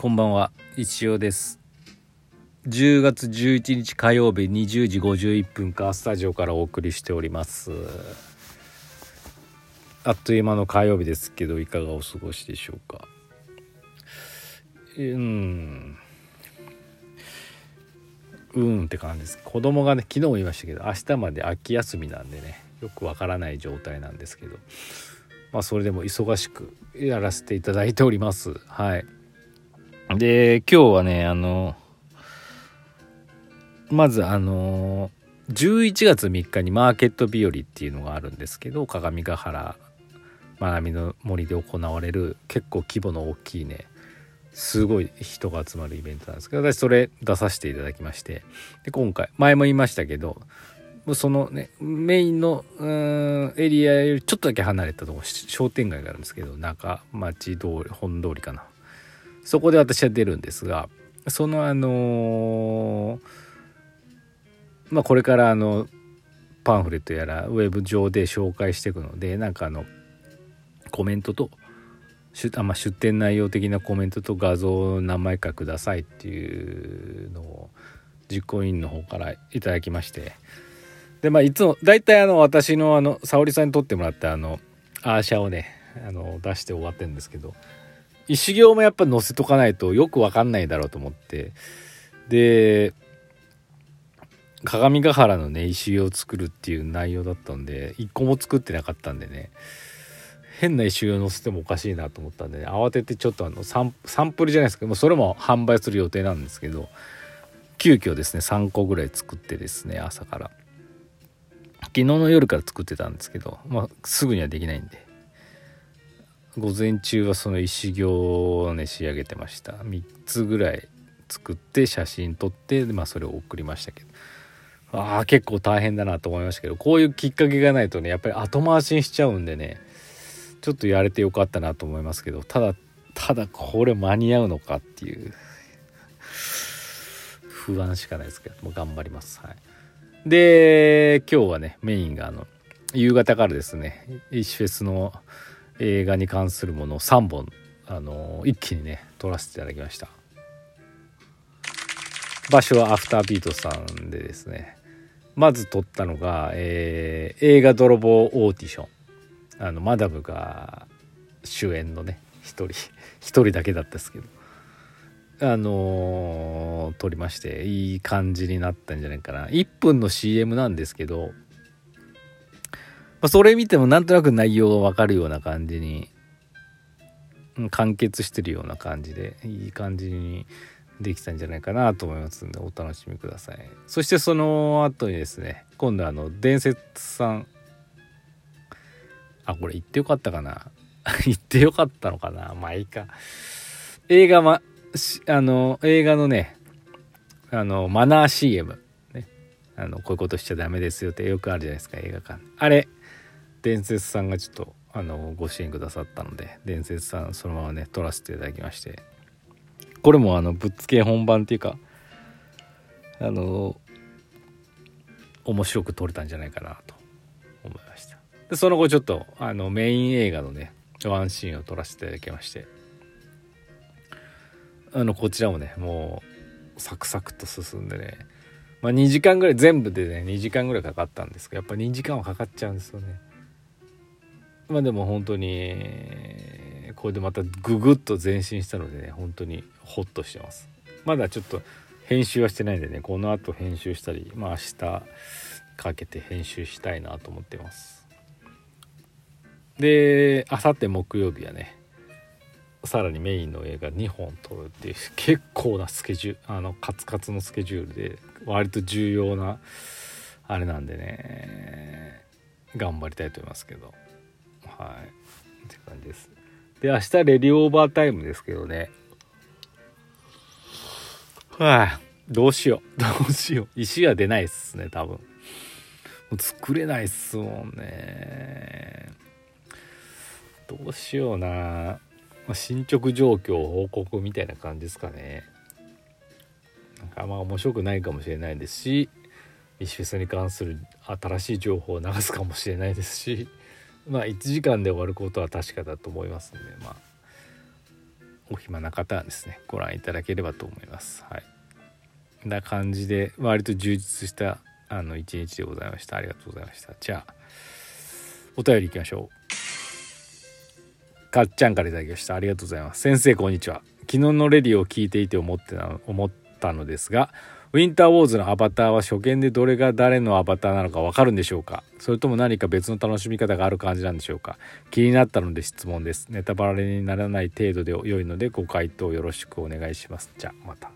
こんばんは。一応です。10月11日火曜日20時51分かスタジオからお送りしております。あっという間の火曜日ですけどいかがお過ごしでしょうか。うん。うんって感じです。子供がね昨日も言いましたけど明日まで秋休みなんでねよくわからない状態なんですけど。まあそれでも忙しくやらせていただいております。はい。で今日はねあのまずあの11月3日にマーケット日和っていうのがあるんですけど鏡ヶ原学びの森で行われる結構規模の大きいねすごい人が集まるイベントなんですけど私それ出させていただきましてで今回前も言いましたけどそのねメインのうんエリアよりちょっとだけ離れたとこ商店街があるんですけど中町通り本通りかな。そこで私は出るんですがそのあのー、まあこれからあのパンフレットやらウェブ上で紹介していくのでなんかあのコメントとあ、まあ、出店内容的なコメントと画像を何枚かくださいっていうのを実行委員の方からいただきまして。でまあいつも大体あの私のあの沙織さんに撮ってもらったあのアーシャをねあの出して終わってるんですけど。石行もやっぱ載せとかないとよく分かんないだろうと思って。で鏡ヶ原のね石行を作るっていう内容だったんで一個も作ってなかったんでね。変な石を載せてもおかしいなと思ったんで、ね、慌ててちょっとあのサンサンプルじゃないですけどもうそれも販売する予定なんですけど急遽ですね3個ぐらい作ってですね朝から。昨日の夜から作ってたんですけど、まあ、すぐにはできないんで。午前中はその石行をね仕上げてました。3つぐらい作って写真撮ってまあそれを送りましたけど。ああ結構大変だなと思いましたけど。こういうきっかけがないとねやっぱり後回しにしちゃうんでねちょっとやれてよかったなと思いますけど。ただただこれ間に合うのかっていう。不安しかないですけど。も頑張ります。はい、で今日はねメインがあの夕方からですね石フェスの映画に関するものを3本あの一気にね撮らせていただきました。場所はアフタービートさんでですね。まず撮ったのが、えー、映画泥棒オーディション。あのマダムが主演のね一人一人だけだったですけど。あのー、撮りましていい感じになったんじゃないかな。1分の CM なんですけど、あ、それ見てもなんとなく内容がわかるような感じに完結してるような感じでいい感じにできたんじゃないかなと思いますんでお楽しみくださいそしてその後にですね今度あの伝説さんあ、これ言ってよかったかな？言ってよかったのかな？まあいいか。映画ま、あの、映画のね、あの、マナー CM。ね。あの、こういうことしちゃダメですよってよくあるじゃないですか、映画館。あれ、伝説さんがちょっと、あの、ご支援くださったので、伝説さんそのままね、撮らせていただきまして。これもあの、ぶっつけ本番っていうか、あの、面白く撮れたんじゃないかなと思いました。でその後ちょっとあのメイン映画のねワンシーンを撮らせていただきましてあのこちらもねもうサクサクと進んでねまあ2時間ぐらい全部でね2時間ぐらいかかったんですけどやっぱ2時間はかかっちゃうんですよねまあでも本当にこれでまたググッと前進したのでね本当にホッとしてます。まだちょっと編集はしてないんでねこの後編集したりまあ明日かけて編集したいなと思ってます。であさって木曜日はねさらにメインの映画2本撮るっていう結構なスケジュールあのカツカツのスケジュールで割と重要なあれなんでね頑張りたいと思いますけど。はい。って感じです。で明日レディオーバータイムですけどね。はあどうしよう。どうしよう。石は出ないっすね多分。作れないっすもんね。どうしような、まあ、進捗状況報告みたいな感じですかね。なんかあんま面白くないかもしれないですし石フェスに関する新しい情報を流すかもしれないですし。まあ1時間で終わることは確かだと思いますんでまあお暇な方はですねご覧いただければと思います。はい。な感じで割と充実したあの一日でございました。ありがとうございました。じゃあお便りいきましょう。かっちゃんから頂きました。ありがとうございます。先生こんにちは。昨日のレディを聞いていて思って思ったのですがウィンターウォーズのアバターは初見でどれが誰のアバターなのかわかるんでしょうか？それとも何か別の楽しみ方がある感じなんでしょうか？気になったので質問です。ネタバレにならない程度で良いのでご回答よろしくお願いします。じゃあまた。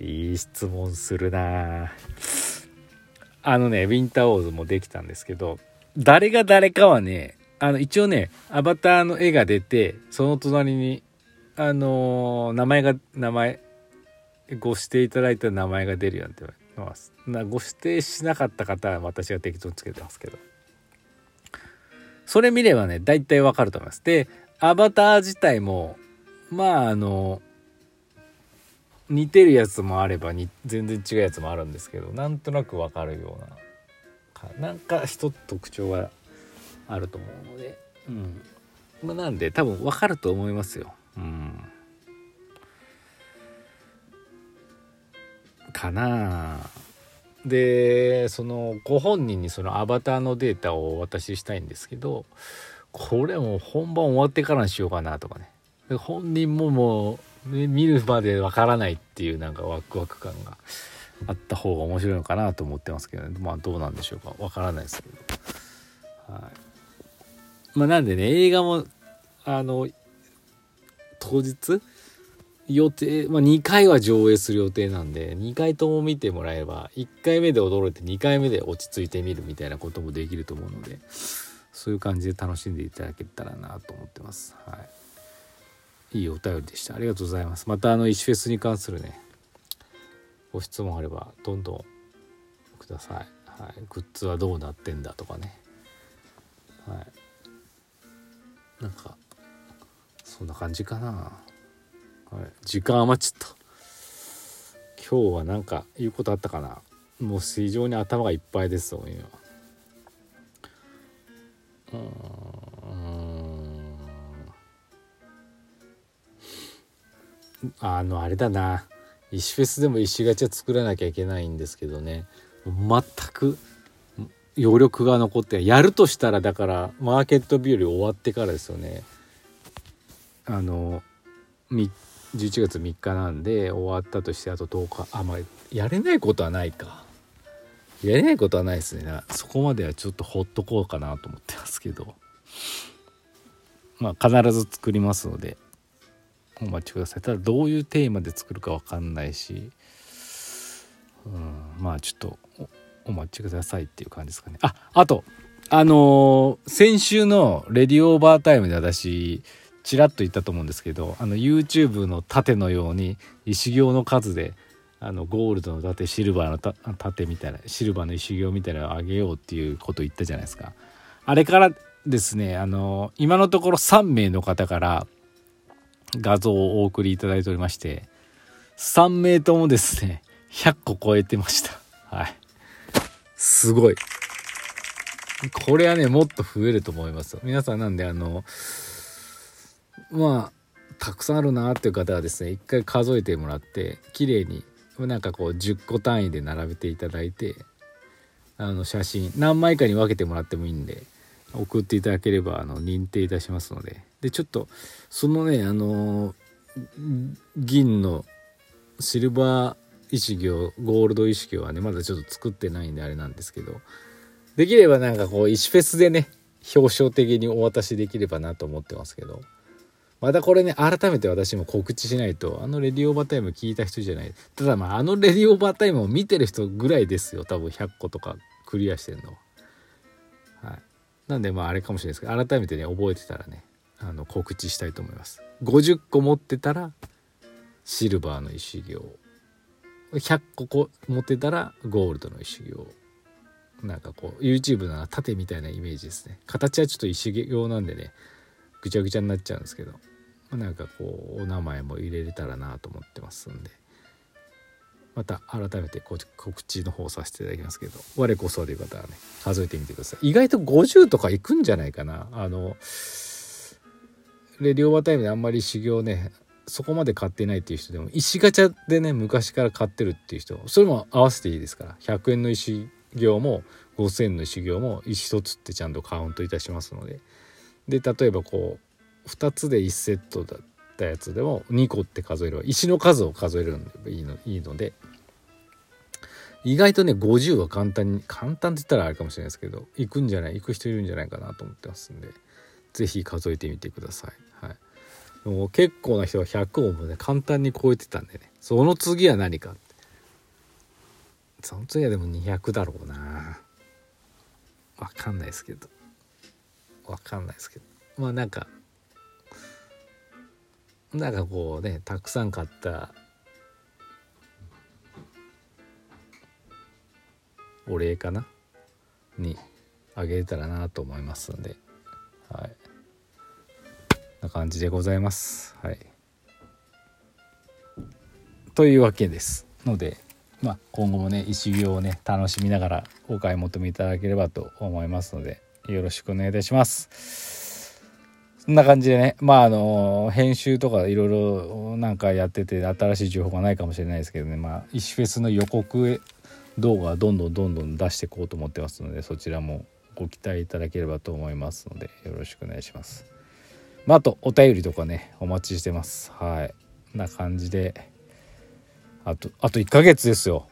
いい質問するな。あのねウィンターウォーズもできたんですけど誰が誰かはねあの一応ねアバターの絵が出てその隣にあのー、名前が名前ご指定いただいた名前が出るようになってます。なご指定しなかった方は私が適当につけてますけど。それ見ればね大体わかると思います。でアバター自体もまああの似てるやつもあればに全然違うやつもあるんですけどなんとなくわかるようななんか一つ特徴があると思うので。うん。まあなんで多分わかると思いますよ。うん。かな。でそのご本人にそのアバターのデータをお渡ししたいんですけどこれも本番終わってからにしようかなとかね。本人ももう見るまでわからないっていうなんかワクワク感があった方が面白いのかなと思ってますけどね。まあどうなんでしょうか。わからないですけど。はい。まあなんでね映画もあの当日予定、まあ、2回は上映する予定なんで2回とも見てもらえば1回目で驚いて2回目で落ち着いてみるみたいなこともできると思うのでそういう感じで楽しんでいただけたらなと思ってます。はい、いいお便りでした。ありがとうございます。またあの石フェスに関するねご質問あればどんどんください。はい、グッズはどうなってんだとかね。はい。なんかそんな感じかな。はい、時間余っちゃった。今日は何か言うことあったかな？もう非常に頭がいっぱいです今うん。あのあれだな。石フェスでも石ガチャ作らなきゃいけないんですけどね。全く余力が残ってやるとしたらだからマーケット日和終わってからですよね。あの11月3日なんで終わったとしてあと10日。あまあやれないことはないか。やれないことはないですね。そこまではちょっとほっとこうかなと思ってますけど。まあ必ず作りますのでお待ちください。ただどういうテーマで作るか分かんないしうんまあちょっとお待ちくださいっていう感じですかね。ああとあのー、先週の「レディオーバータイム」で私ちらっと言ったと思うんですけどあの YouTube の盾のように石行の数であのゴールドの盾シルバーの盾みたいなシルバーの石行みたいなのをあげようっていうこと言ったじゃないですか。あれからですねあの今のところ3名の方から画像をお送りいただいておりまして3名ともですね100個超えてました。はい。すごい。これはねもっと増えると思いますよ。皆さんなんであのまあたくさんあるなっていう方はですね一回数えてもらって綺麗になんかこう10個単位で並べていただいてあの写真何枚かに分けてもらってもいいんで送っていただければあの認定いたしますので。でちょっとそのねあの銀のシルバー石行ゴールド石行はねまだちょっと作ってないんであれなんですけどできればなんかこう石フェスでね表彰的にお渡しできればなと思ってますけど。またこれね、改めて私も告知しないと、あのレディオーバータイム聞いた人じゃない。ただまあ、あのレディオーバータイムを見てる人ぐらいですよ。多分100個とかクリアしてるのは。はい。なんでまあ、あれかもしれないですけど、改めてね、覚えてたらね、あの、告知したいと思います。50個持ってたら、シルバーの石行。100個持ってたら、ゴールドの石行。なんかこう、YouTube なら縦みたいなイメージですね。形はちょっと石行なんでね、ぐちゃぐちゃになっちゃうんですけど、まあ、なんかこうお名前も入れれたらなと思ってますんでまた改めて告知の方させていただきますけど我こそという方はね数えてみてください。意外と50とかいくんじゃないかな。あので両馬タイムであんまり修行ねそこまで買ってないっていう人でも石ガチャでね昔から買ってるっていう人それも合わせていいですから。100円の石行も5,000円の石行も石1つってちゃんとカウントいたしますのでで例えばこう2つで1セットだったやつでも2個って数えれば石の数を数えるのでいいのいいので意外とね50は簡単に簡単って言ったらあれかもしれないですけど行くんじゃない行く人いるんじゃないかなと思ってますんで是非数えてみてください。はい、もう結構な人は100をもね簡単に超えてたんでねその次は何かその次はでも200だろうな。わかんないですけど。わかんないですけど。まあなんかなんかこうねたくさん買ったお礼かな？にあげれたらなと思いますので。はい。な感じでございます。はい。というわけですのでまあ今後もね石行をね楽しみながらお買い求めいただければと思いますので。よろしくお願いいたしますそんな感じでねまああの編集とかいろいろなんかやってて新しい情報がないかもしれないですけどねまあ石フェスの予告動画どんどんどんどん出していこうと思ってますのでそちらもご期待いただければと思いますのでよろしくお願いします。まあ、あとお便りとかねお待ちしてます。はい。な感じであとあと1ヶ月ですよ。